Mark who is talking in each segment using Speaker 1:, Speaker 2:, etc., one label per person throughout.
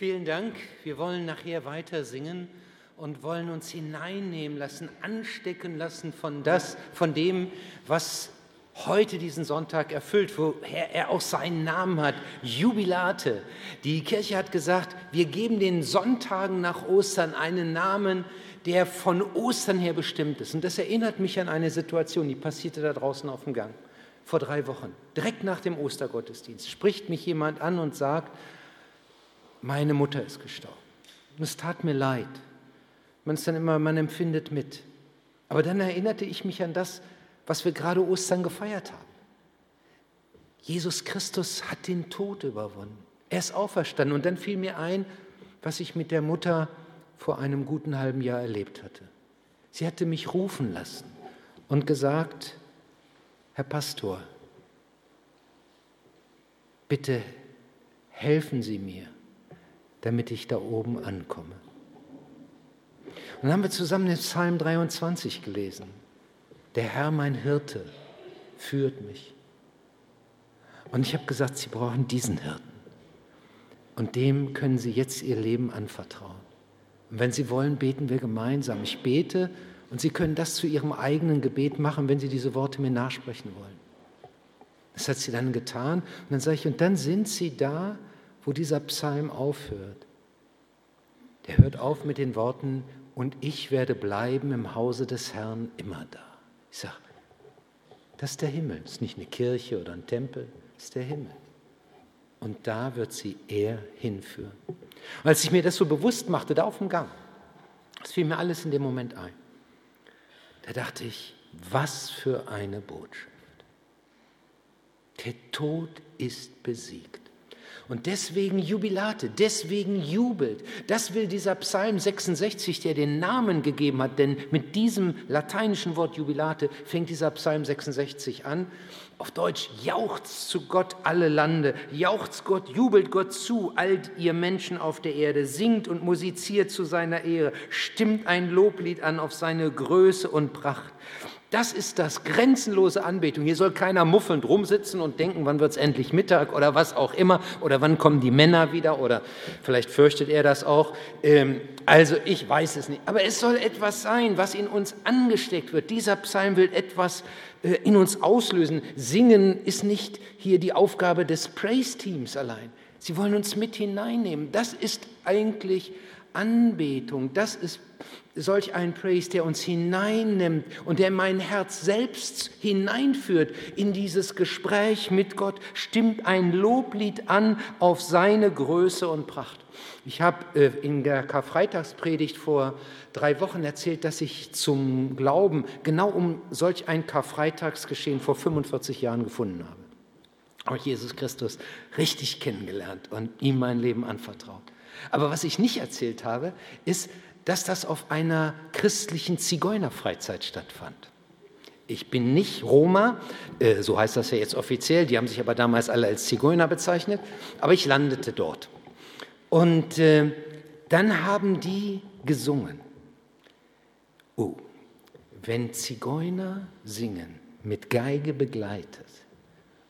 Speaker 1: Vielen Dank. Wir wollen nachher weiter singen und wollen uns hineinnehmen lassen, anstecken lassen von das, von dem, was heute diesen Sonntag erfüllt, woher er auch seinen Namen hat, Jubilate. Die Kirche hat gesagt, wir geben den Sonntagen nach Ostern einen Namen, der von Ostern her bestimmt ist. Und das erinnert mich an eine Situation, die passierte da draußen auf dem Gang vor drei Wochen. Direkt nach dem Ostergottesdienst spricht mich jemand an und sagt, meine Mutter ist gestorben. Und es tat mir leid. Man ist dann immer, man empfindet mit. Aber dann erinnerte ich mich an das, was wir gerade Ostern gefeiert haben. Jesus Christus hat den Tod überwunden. Er ist auferstanden. Und dann fiel mir ein, was ich mit der Mutter vor einem guten halben Jahr erlebt hatte. Sie hatte mich rufen lassen und gesagt, Herr Pastor, bitte helfen Sie mir, damit ich da oben ankomme. Und dann haben wir zusammen den Psalm 23 gelesen. Der Herr, mein Hirte, führt mich. Und ich habe gesagt, Sie brauchen diesen Hirten. Und dem können Sie jetzt Ihr Leben anvertrauen. Und wenn Sie wollen, beten wir gemeinsam. Ich bete und Sie können das zu Ihrem eigenen Gebet machen, wenn Sie diese Worte mir nachsprechen wollen. Das hat sie dann getan. Und dann sage ich, und dann sind Sie da, wo dieser Psalm aufhört. Der hört auf mit den Worten, und ich werde bleiben im Hause des Herrn immer da. Ich sage, das ist der Himmel. Das ist nicht eine Kirche oder ein Tempel, das ist der Himmel. Und da wird sie er hinführen. Und als ich mir das so bewusst machte, da auf dem Gang, das fiel mir alles in dem Moment ein. Da dachte ich, was für eine Botschaft. Der Tod ist besiegt. Und deswegen Jubilate, deswegen jubelt. Das will dieser Psalm 66, der den Namen gegeben hat, denn mit diesem lateinischen Wort Jubilate fängt dieser Psalm 66 an. Auf Deutsch, jauchzt zu Gott alle Lande, jauchzt Gott, jubelt Gott zu, all ihr Menschen auf der Erde, singt und musiziert zu seiner Ehre, stimmt ein Loblied an auf seine Größe und Pracht. Das ist das grenzenlose Anbetung. Hier soll keiner muffelnd rumsitzen und denken, wann wird es endlich Mittag oder was auch immer oder wann kommen die Männer wieder oder vielleicht fürchtet er das auch. Ähm, also ich weiß es nicht. Aber es soll etwas sein, was in uns angesteckt wird. Dieser Psalm will etwas äh, in uns auslösen. Singen ist nicht hier die Aufgabe des Praise-Teams allein. Sie wollen uns mit hineinnehmen. Das ist eigentlich Anbetung. Das ist solch ein Praise, der uns hineinnimmt und der mein Herz selbst hineinführt in dieses Gespräch mit Gott, stimmt ein Loblied an auf seine Größe und Pracht. Ich habe äh, in der Karfreitagspredigt vor drei Wochen erzählt, dass ich zum Glauben genau um solch ein Karfreitagsgeschehen vor 45 Jahren gefunden habe. Auch Jesus Christus richtig kennengelernt und ihm mein Leben anvertraut. Aber was ich nicht erzählt habe, ist, dass das auf einer christlichen Zigeunerfreizeit stattfand. Ich bin nicht Roma, äh, so heißt das ja jetzt offiziell, die haben sich aber damals alle als Zigeuner bezeichnet, aber ich landete dort. Und äh, dann haben die gesungen. Oh, wenn Zigeuner singen, mit Geige begleitet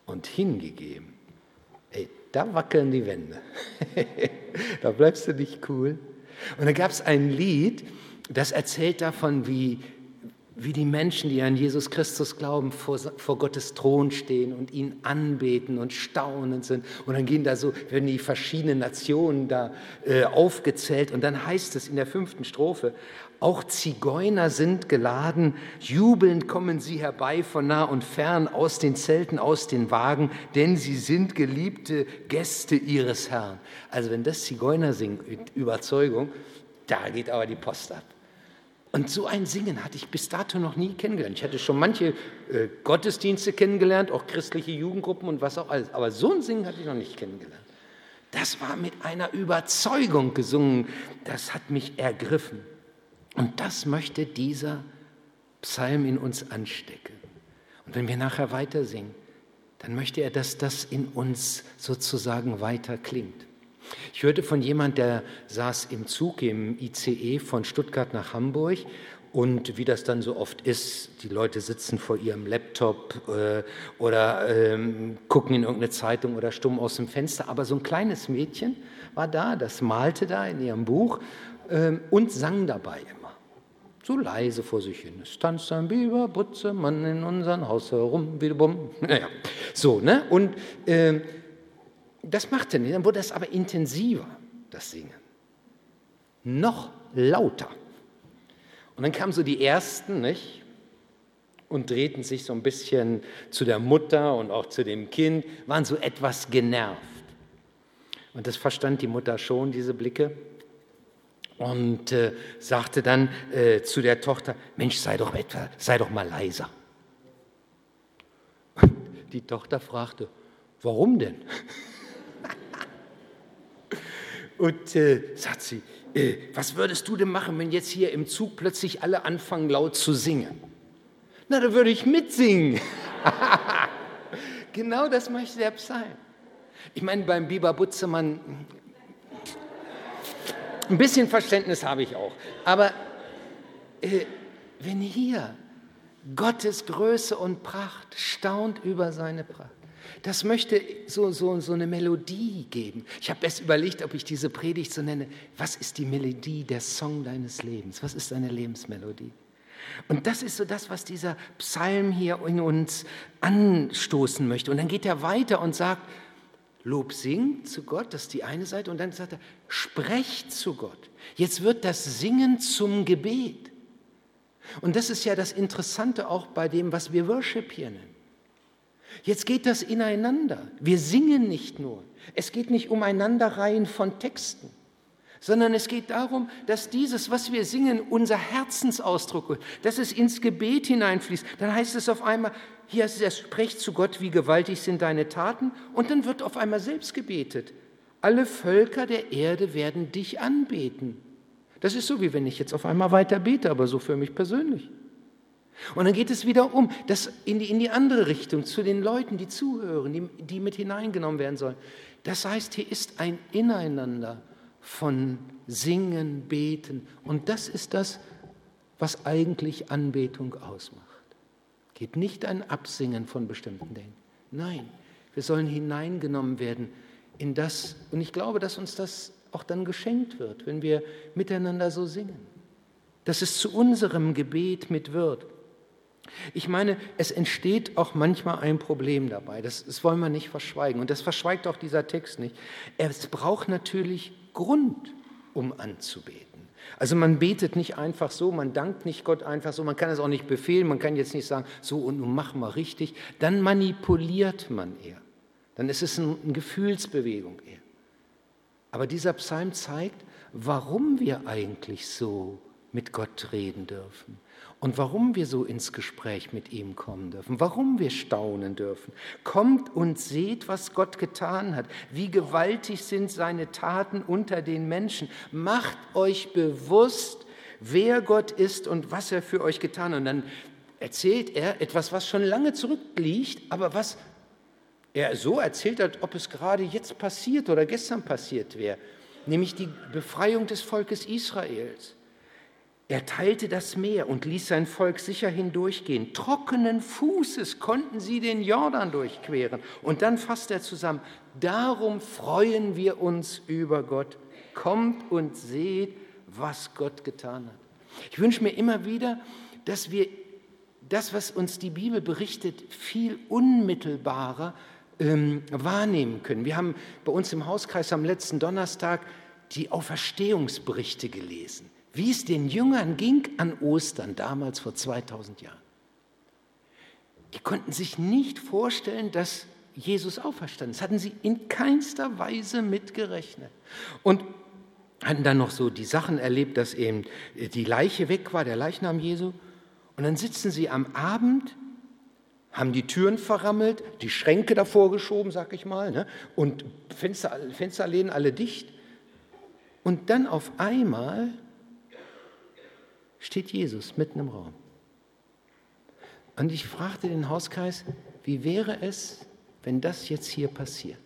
Speaker 1: und hingegeben, ey, da wackeln die Wände. da bleibst du nicht cool. Und da gab es ein Lied, das erzählt davon, wie, wie die Menschen, die an Jesus Christus glauben, vor, vor Gottes Thron stehen und ihn anbeten und staunend sind. Und dann gehen da so, werden die verschiedenen Nationen da äh, aufgezählt. Und dann heißt es in der fünften Strophe, auch Zigeuner sind geladen, jubelnd kommen sie herbei von nah und fern, aus den Zelten, aus den Wagen, denn sie sind geliebte Gäste ihres Herrn. Also wenn das Zigeuner singen, Überzeugung, da geht aber die Post ab. Und so ein Singen hatte ich bis dato noch nie kennengelernt. Ich hatte schon manche äh, Gottesdienste kennengelernt, auch christliche Jugendgruppen und was auch alles. Aber so ein Singen hatte ich noch nicht kennengelernt. Das war mit einer Überzeugung gesungen. Das hat mich ergriffen. Und das möchte dieser Psalm in uns anstecken. Und wenn wir nachher weiter singen, dann möchte er, dass das in uns sozusagen weiter klingt. Ich hörte von jemand, der saß im Zug im ICE von Stuttgart nach Hamburg Und wie das dann so oft ist, die Leute sitzen vor ihrem Laptop äh, oder ähm, gucken in irgendeine Zeitung oder stumm aus dem Fenster. Aber so ein kleines Mädchen war da, das malte da in ihrem Buch ähm, und sang dabei immer. So leise vor sich hin. Es tanzt ein Biber, Butze, Mann in unserem Haus herum, wieder bumm. Naja, so, ne? Und äh, das machte nicht. Dann wurde das aber intensiver, das Singen. Noch lauter. Und dann kamen so die Ersten, nicht? Und drehten sich so ein bisschen zu der Mutter und auch zu dem Kind, waren so etwas genervt. Und das verstand die Mutter schon, diese Blicke. Und äh, sagte dann äh, zu der Tochter, Mensch, sei doch, etwa, sei doch mal leiser. Und die Tochter fragte, warum denn? Und äh, sagt sie, äh, was würdest du denn machen, wenn jetzt hier im Zug plötzlich alle anfangen laut zu singen? Na, da würde ich mitsingen. genau das möchte der Psalm. Ich meine, beim Biber Butzemann, ein bisschen Verständnis habe ich auch. Aber äh, wenn hier Gottes Größe und Pracht staunt über seine Pracht, das möchte so, so, so eine Melodie geben. Ich habe erst überlegt, ob ich diese Predigt so nenne. Was ist die Melodie, der Song deines Lebens? Was ist deine Lebensmelodie? Und das ist so das, was dieser Psalm hier in uns anstoßen möchte. Und dann geht er weiter und sagt, Lob singt zu Gott, das ist die eine Seite. Und dann sagt er, sprecht zu Gott. Jetzt wird das Singen zum Gebet. Und das ist ja das Interessante auch bei dem, was wir Worship hier nennen. Jetzt geht das ineinander. Wir singen nicht nur. Es geht nicht um Einanderreihen von Texten, sondern es geht darum, dass dieses, was wir singen, unser Herzensausdruck ist, dass es ins Gebet hineinfließt. Dann heißt es auf einmal, hier heißt es, sprecht zu Gott, wie gewaltig sind deine Taten. Und dann wird auf einmal selbst gebetet. Alle Völker der Erde werden dich anbeten. Das ist so, wie wenn ich jetzt auf einmal weiter bete, aber so für mich persönlich. Und dann geht es wieder um, das in die, in die andere Richtung, zu den Leuten, die zuhören, die, die mit hineingenommen werden sollen. Das heißt, hier ist ein Ineinander von Singen, Beten. Und das ist das, was eigentlich Anbetung ausmacht. Geht nicht ein Absingen von bestimmten Dingen. Nein, wir sollen hineingenommen werden in das. Und ich glaube, dass uns das auch dann geschenkt wird, wenn wir miteinander so singen. Dass es zu unserem Gebet mit wird. Ich meine, es entsteht auch manchmal ein Problem dabei. Das, das wollen wir nicht verschweigen. Und das verschweigt auch dieser Text nicht. Es braucht natürlich Grund, um anzubeten. Also man betet nicht einfach so, man dankt nicht Gott einfach so, man kann es auch nicht befehlen, man kann jetzt nicht sagen, so und nun machen wir richtig. Dann manipuliert man eher. Dann ist es eine Gefühlsbewegung eher. Aber dieser Psalm zeigt, warum wir eigentlich so mit Gott reden dürfen und warum wir so ins Gespräch mit ihm kommen dürfen, warum wir staunen dürfen. Kommt und seht, was Gott getan hat, wie gewaltig sind seine Taten unter den Menschen. Macht euch bewusst, wer Gott ist und was er für euch getan hat. Und dann erzählt er etwas, was schon lange zurückliegt, aber was er so erzählt hat, ob es gerade jetzt passiert oder gestern passiert wäre, nämlich die Befreiung des Volkes Israels. Er teilte das Meer und ließ sein Volk sicher hindurchgehen. Trockenen Fußes konnten sie den Jordan durchqueren. Und dann fasst er zusammen, darum freuen wir uns über Gott. Kommt und seht, was Gott getan hat. Ich wünsche mir immer wieder, dass wir das, was uns die Bibel berichtet, viel unmittelbarer ähm, wahrnehmen können. Wir haben bei uns im Hauskreis am letzten Donnerstag die Auferstehungsberichte gelesen wie es den Jüngern ging an Ostern, damals vor 2000 Jahren. Die konnten sich nicht vorstellen, dass Jesus auferstanden ist. Das hatten sie in keinster Weise mitgerechnet. Und hatten dann noch so die Sachen erlebt, dass eben die Leiche weg war, der Leichnam Jesu. Und dann sitzen sie am Abend, haben die Türen verrammelt, die Schränke davor geschoben, sag ich mal, ne? und Fenster, Fensterläden alle dicht. Und dann auf einmal steht Jesus mitten im Raum. Und ich fragte den Hauskreis, wie wäre es, wenn das jetzt hier passiert?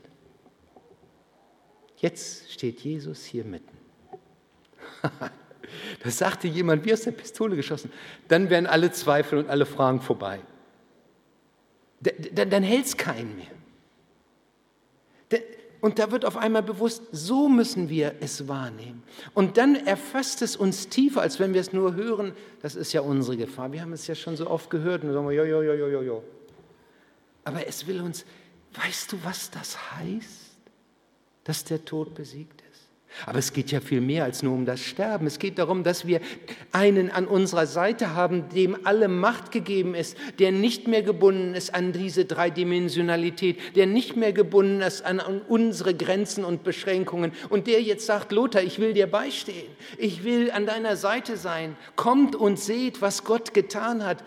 Speaker 1: Jetzt steht Jesus hier mitten. Das sagte jemand wie aus der Pistole geschossen. Dann wären alle Zweifel und alle Fragen vorbei. Dann, dann hält es keinen mehr. Und da wird auf einmal bewusst, so müssen wir es wahrnehmen. Und dann erfasst es uns tiefer, als wenn wir es nur hören. Das ist ja unsere Gefahr. Wir haben es ja schon so oft gehört und sagen, jo, jo, jo, jo, jo. Aber es will uns, weißt du, was das heißt, dass der Tod besiegt ist? Aber es geht ja viel mehr als nur um das Sterben. Es geht darum, dass wir einen an unserer Seite haben, dem alle Macht gegeben ist, der nicht mehr gebunden ist an diese Dreidimensionalität, der nicht mehr gebunden ist an, unsere Grenzen und Beschränkungen und der jetzt sagt, Lothar, ich will dir beistehen, ich will an deiner Seite sein. Kommt und seht, was Gott getan hat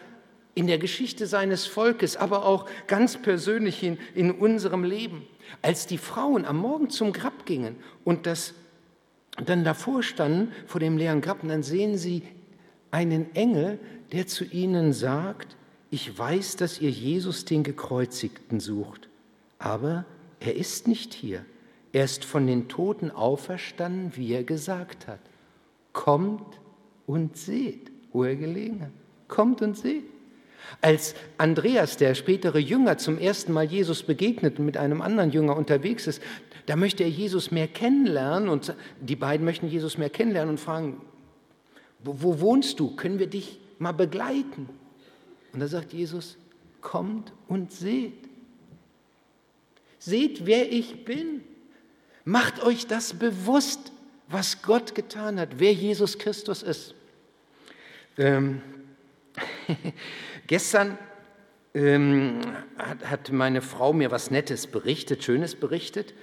Speaker 1: in der Geschichte seines Volkes, aber auch ganz persönlich in, in unserem Leben. Als die Frauen am Morgen zum Grab gingen und das dann davor standen, vor dem leeren Grab, und dann sehen sie einen Engel, der zu ihnen sagt, ich weiß, dass ihr Jesus den Gekreuzigten sucht, aber er ist nicht hier. Er ist von den Toten auferstanden, wie er gesagt hat. Kommt und seht, wo er gelegen hat. Kommt und seht. Als Andreas, der spätere Jünger, zum ersten Mal Jesus begegnet und mit einem anderen Jünger unterwegs ist, da möchte er Jesus mehr kennenlernen und die beiden möchten Jesus mehr kennenlernen und fragen, wo, wo wohnst du? Können wir dich mal begleiten? Und da sagt Jesus, kommt und seht. Seht, wer ich bin. Macht euch das bewusst, was Gott getan hat, wer Jesus Christus ist. Ähm, gestern ähm, hat, hat meine Frau mir was Nettes berichtet, Schönes berichtet.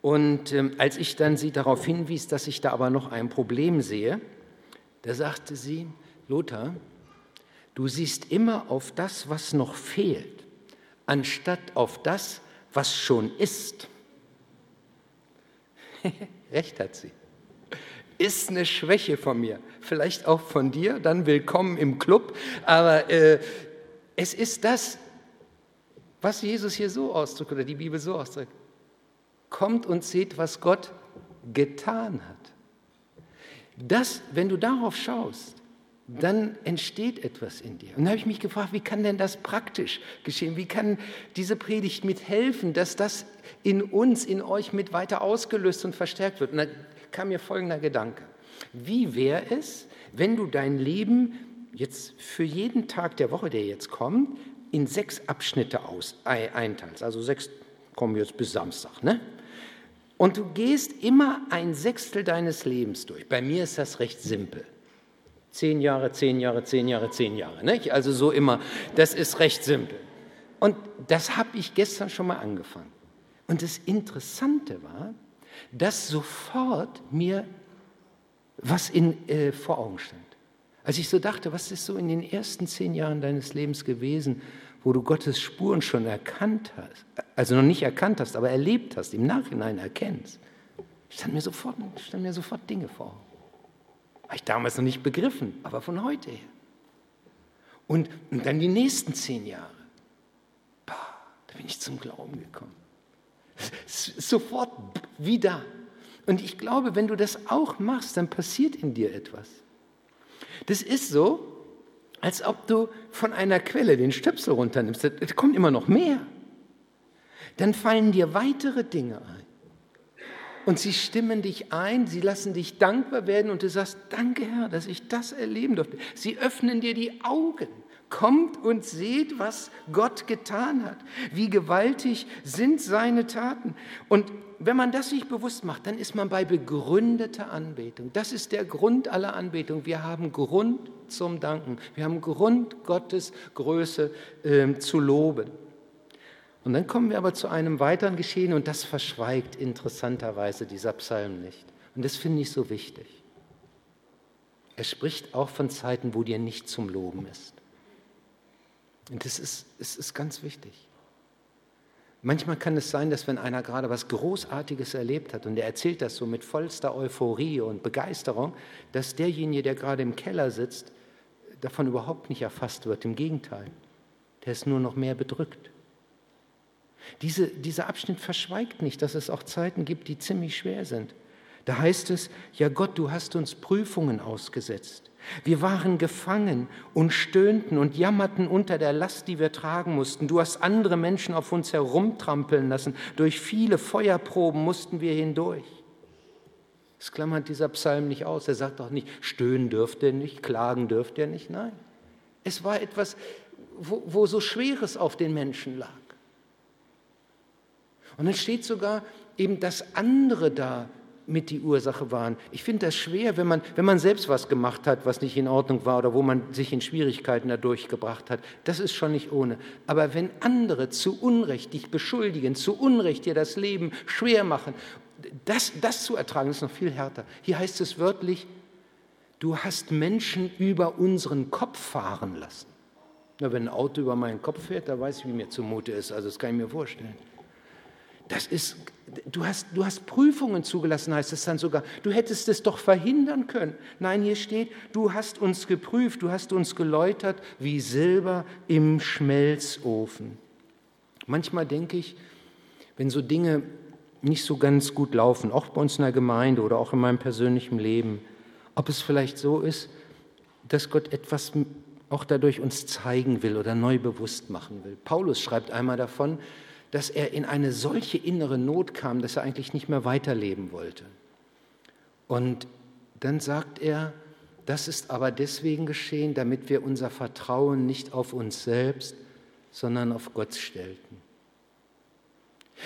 Speaker 1: Und ähm, als ich dann sie darauf hinwies, dass ich da aber noch ein Problem sehe, da sagte sie, Lothar, du siehst immer auf das, was noch fehlt, anstatt auf das, was schon ist. Recht hat sie. Ist eine Schwäche von mir, vielleicht auch von dir, dann willkommen im Club, aber äh, es ist das, was Jesus hier so ausdrückt oder die Bibel so ausdrückt. Kommt und seht, was Gott getan hat. Das, wenn du darauf schaust, dann entsteht etwas in dir. Und da habe ich mich gefragt, wie kann denn das praktisch geschehen? Wie kann diese Predigt mithelfen, dass das in uns, in euch mit weiter ausgelöst und verstärkt wird? Und kam mir folgender Gedanke. Wie wäre es, wenn du dein Leben jetzt für jeden Tag der Woche, der jetzt kommt, in sechs Abschnitte aus, einteilst? Also sechs kommen jetzt bis Samstag, ne? Und du gehst immer ein Sechstel deines Lebens durch. Bei mir ist das recht simpel. Zehn Jahre, zehn Jahre, zehn Jahre, zehn Jahre. Nicht? Also so immer, das ist recht simpel. Und das habe ich gestern schon mal angefangen. Und das Interessante war, dass sofort mir was in, äh, vor Augen stand. Als ich so dachte, was ist so in den ersten zehn Jahren deines Lebens gewesen, wo du Gottes Spuren schon erkannt hast, also noch nicht erkannt hast, aber erlebt hast, im Nachhinein erkennst, stand mir sofort, stand mir sofort Dinge vor. Habe ich damals noch nicht begriffen, aber von heute her. Und, und dann die nächsten zehn Jahre. Bah, da bin ich zum Glauben gekommen. Sofort wieder. Und ich glaube, wenn du das auch machst, dann passiert in dir etwas. Das ist so, als ob du von einer Quelle den Stöpsel runternimmst. Es kommt immer noch mehr. Dann fallen dir weitere Dinge ein. Und sie stimmen dich ein, sie lassen dich dankbar werden und du sagst, danke Herr, dass ich das erleben durfte. Sie öffnen dir die Augen. Kommt und seht, was Gott getan hat. Wie gewaltig sind seine Taten. Und wenn man das sich bewusst macht, dann ist man bei begründeter Anbetung. Das ist der Grund aller Anbetung. Wir haben Grund zum Danken. Wir haben Grund, Gottes Größe äh, zu loben. Und dann kommen wir aber zu einem weiteren Geschehen und das verschweigt interessanterweise dieser Psalm nicht. Und das finde ich so wichtig. Er spricht auch von Zeiten, wo dir nicht zum Loben ist. Und das ist, das ist ganz wichtig. Manchmal kann es sein, dass wenn einer gerade was Großartiges erlebt hat und er erzählt das so mit vollster Euphorie und Begeisterung, dass derjenige, der gerade im Keller sitzt, davon überhaupt nicht erfasst wird. Im Gegenteil, der ist nur noch mehr bedrückt. Diese, dieser Abschnitt verschweigt nicht, dass es auch Zeiten gibt, die ziemlich schwer sind. Da heißt es, ja Gott, du hast uns Prüfungen ausgesetzt. Wir waren gefangen und stöhnten und jammerten unter der Last, die wir tragen mussten. Du hast andere Menschen auf uns herumtrampeln lassen. Durch viele Feuerproben mussten wir hindurch. Das klammert dieser Psalm nicht aus. Er sagt auch nicht, stöhnen dürft ihr nicht, klagen dürft ihr nicht. Nein, es war etwas, wo, wo so Schweres auf den Menschen lag. Und dann steht sogar eben, dass andere da mit die Ursache waren. Ich finde das schwer, wenn man, wenn man selbst was gemacht hat, was nicht in Ordnung war oder wo man sich in Schwierigkeiten dadurch gebracht hat. Das ist schon nicht ohne. Aber wenn andere zu Unrecht dich beschuldigen, zu Unrecht dir das Leben schwer machen, das, das zu ertragen, ist noch viel härter. Hier heißt es wörtlich, du hast Menschen über unseren Kopf fahren lassen. Na, wenn ein Auto über meinen Kopf fährt, da weiß ich, wie mir zumute ist. Also das kann ich mir vorstellen. Das ist, du hast, du hast Prüfungen zugelassen, heißt es dann sogar. Du hättest es doch verhindern können. Nein, hier steht, du hast uns geprüft, du hast uns geläutert wie Silber im Schmelzofen. Manchmal denke ich, wenn so Dinge nicht so ganz gut laufen, auch bei uns in der Gemeinde oder auch in meinem persönlichen Leben, ob es vielleicht so ist, dass Gott etwas auch dadurch uns zeigen will oder neu bewusst machen will. Paulus schreibt einmal davon, dass er in eine solche innere Not kam, dass er eigentlich nicht mehr weiterleben wollte. Und dann sagt er, das ist aber deswegen geschehen, damit wir unser Vertrauen nicht auf uns selbst, sondern auf Gott stellten.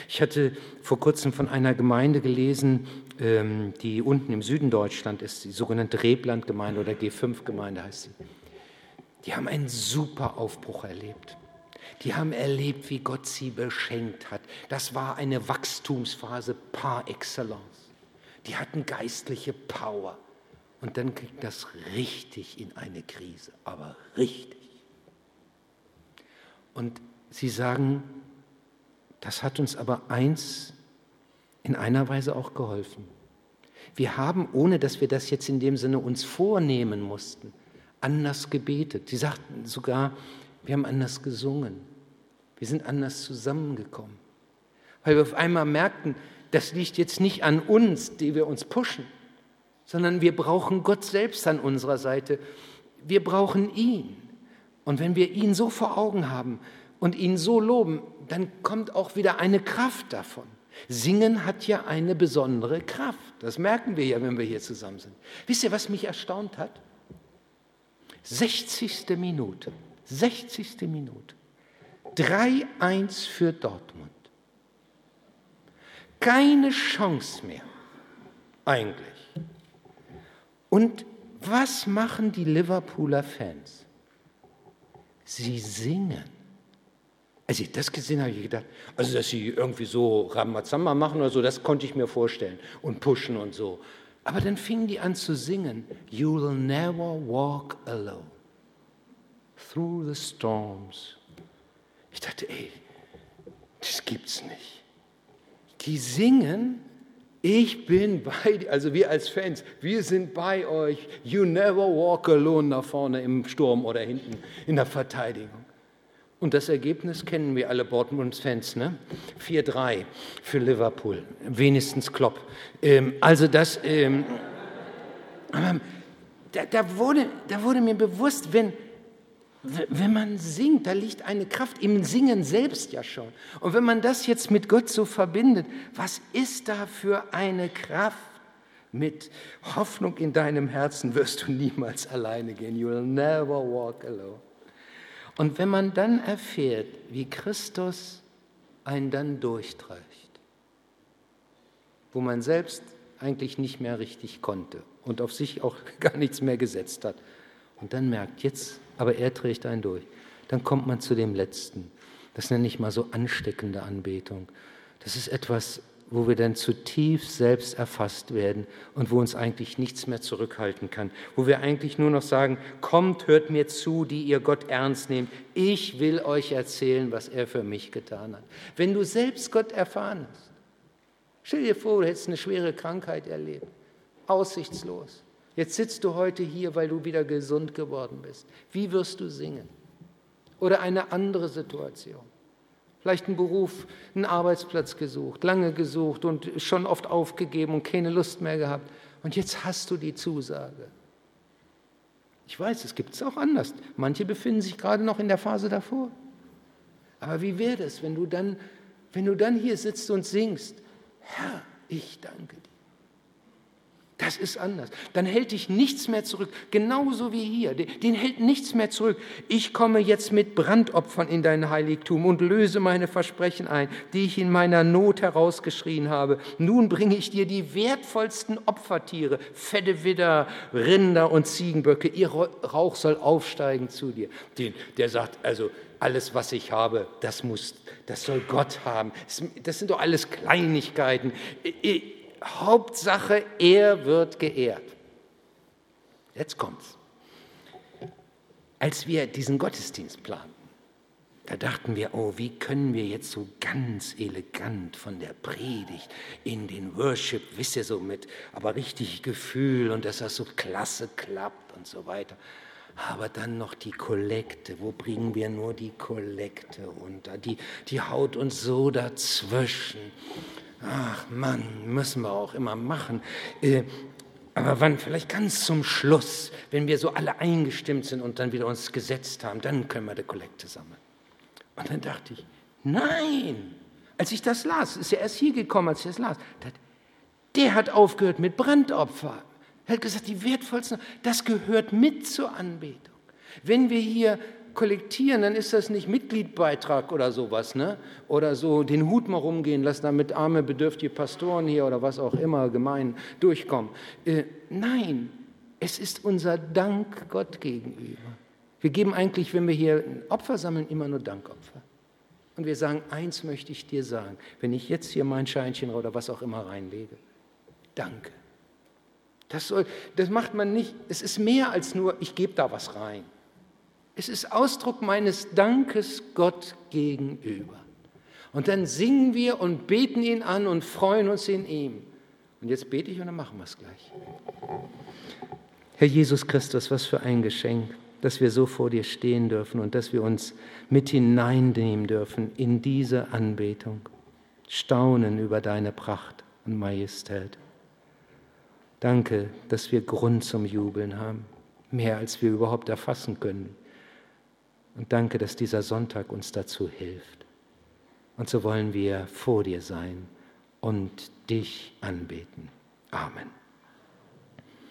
Speaker 1: Ich hatte vor kurzem von einer Gemeinde gelesen, ähm, die unten im Süden Deutschland ist, die sogenannte Reblandgemeinde oder G5-Gemeinde heißt sie. Die haben einen super Aufbruch erlebt. Die haben erlebt, wie Gott sie beschenkt hat. Das war eine Wachstumsphase par excellence. Die hatten geistliche Power. Und dann ging das richtig in eine Krise, aber richtig. Und sie sagen, das hat uns aber eins in einer Weise auch geholfen. Wir haben, ohne dass wir das jetzt in dem Sinne uns vornehmen mussten, anders gebetet. Sie sagten sogar, wir haben anders gesungen. Wir sind anders zusammengekommen. Weil wir auf einmal merkten, das liegt jetzt nicht an uns, die wir uns pushen, sondern wir brauchen Gott selbst an unserer Seite. Wir brauchen ihn. Und wenn wir ihn so vor Augen haben und ihn so loben, dann kommt auch wieder eine Kraft davon. Singen hat ja eine besondere Kraft. Das merken wir ja, wenn wir hier zusammen sind. Wisst ihr, was mich erstaunt hat? 60. Minute. 60. Minute. 3-1 für Dortmund. Keine Chance mehr. Eigentlich. Und was machen die Liverpooler Fans? Sie singen. Als ich das gesehen habe, habe ich gedacht, also dass sie irgendwie so Ramazamba machen oder so, das konnte ich mir vorstellen und pushen und so. Aber dann fingen die an zu singen, You'll never walk alone through the storms. Ich dachte, ey, das gibt's nicht. Die singen, ich bin bei also wir als Fans, wir sind bei euch. You never walk alone nach vorne im Sturm oder hinten in der Verteidigung. Und das Ergebnis kennen wir alle Dortmunds-Fans, ne? 4-3 für Liverpool, wenigstens Klopp. Ähm, also das, ähm, da, da, wurde, da wurde mir bewusst, wenn, wenn man singt, da liegt eine Kraft im Singen selbst ja schon. Und wenn man das jetzt mit Gott so verbindet, was ist da für eine Kraft? Mit Hoffnung in deinem Herzen wirst du niemals alleine gehen. You will never walk alone. Und wenn man dann erfährt, wie Christus einen dann durchtreicht, wo man selbst eigentlich nicht mehr richtig konnte und auf sich auch gar nichts mehr gesetzt hat, und dann merkt, jetzt, aber er trägt einen durch, dann kommt man zu dem Letzten. Das nenne ich mal so ansteckende Anbetung. Das ist etwas, wo wir dann zutiefst selbst erfasst werden und wo uns eigentlich nichts mehr zurückhalten kann, wo wir eigentlich nur noch sagen, kommt, hört mir zu, die ihr Gott ernst nehmt, ich will euch erzählen, was er für mich getan hat. Wenn du selbst Gott erfahren hast, stell dir vor, du hättest eine schwere Krankheit erlebt, aussichtslos. Jetzt sitzt du heute hier, weil du wieder gesund geworden bist. Wie wirst du singen? Oder eine andere Situation. Vielleicht einen Beruf, einen Arbeitsplatz gesucht, lange gesucht und schon oft aufgegeben und keine Lust mehr gehabt. Und jetzt hast du die Zusage. Ich weiß, es gibt es auch anders. Manche befinden sich gerade noch in der Phase davor. Aber wie wäre es, wenn du dann, wenn du dann hier sitzt und singst, Herr, ich danke dir. Das ist anders. Dann hält dich nichts mehr zurück. Genauso wie hier. Den hält nichts mehr zurück. Ich komme jetzt mit Brandopfern in dein Heiligtum und löse meine Versprechen ein, die ich in meiner Not herausgeschrien habe. Nun bringe ich dir die wertvollsten Opfertiere, fette Widder, Rinder und Ziegenböcke. Ihr Rauch soll aufsteigen zu dir. Den, der sagt, also alles, was ich habe, das muss, das soll Gott haben. Das sind doch alles Kleinigkeiten. Hauptsache, er wird geehrt. Jetzt kommt's. Als wir diesen Gottesdienst planten, da dachten wir, oh, wie können wir jetzt so ganz elegant von der Predigt in den Worship, wisst ihr so mit, aber richtig Gefühl und dass das so klasse klappt und so weiter. Aber dann noch die Kollekte. Wo bringen wir nur die Kollekte unter? Die, die haut uns so dazwischen. Ach Mann, müssen wir auch immer machen. Äh, aber wann? Vielleicht ganz zum Schluss, wenn wir so alle eingestimmt sind und dann wieder uns gesetzt haben, dann können wir die Kollekte sammeln. Und dann dachte ich, nein, als ich das las, ist ja erst hier gekommen, als ich das las, der hat aufgehört mit Brandopfer. Er hat gesagt, die wertvollsten, das gehört mit zur Anbetung. Wenn wir hier kollektieren, dann ist das nicht Mitgliedbeitrag oder sowas, ne? Oder so den Hut mal rumgehen lassen, damit arme, bedürftige Pastoren hier oder was auch immer gemein durchkommen. Äh, nein, es ist unser Dank Gott gegenüber. Wir geben eigentlich, wenn wir hier Opfer sammeln, immer nur Dankopfer. Und wir sagen, eins möchte ich dir sagen, wenn ich jetzt hier mein Scheinchen oder was auch immer reinlege. Danke. Das, soll, das macht man nicht, es ist mehr als nur, ich gebe da was rein. Es ist Ausdruck meines Dankes Gott gegenüber. Und dann singen wir und beten ihn an und freuen uns in ihm. Und jetzt bete ich und dann machen wir es gleich. Herr Jesus Christus, was für ein Geschenk, dass wir so vor dir stehen dürfen und dass wir uns mit hineinnehmen dürfen in diese Anbetung. Staunen über deine Pracht und Majestät. Danke, dass wir Grund zum Jubeln haben, mehr als wir überhaupt erfassen können. Und danke, dass dieser Sonntag uns dazu hilft. Und so wollen wir vor dir sein und dich anbeten. Amen.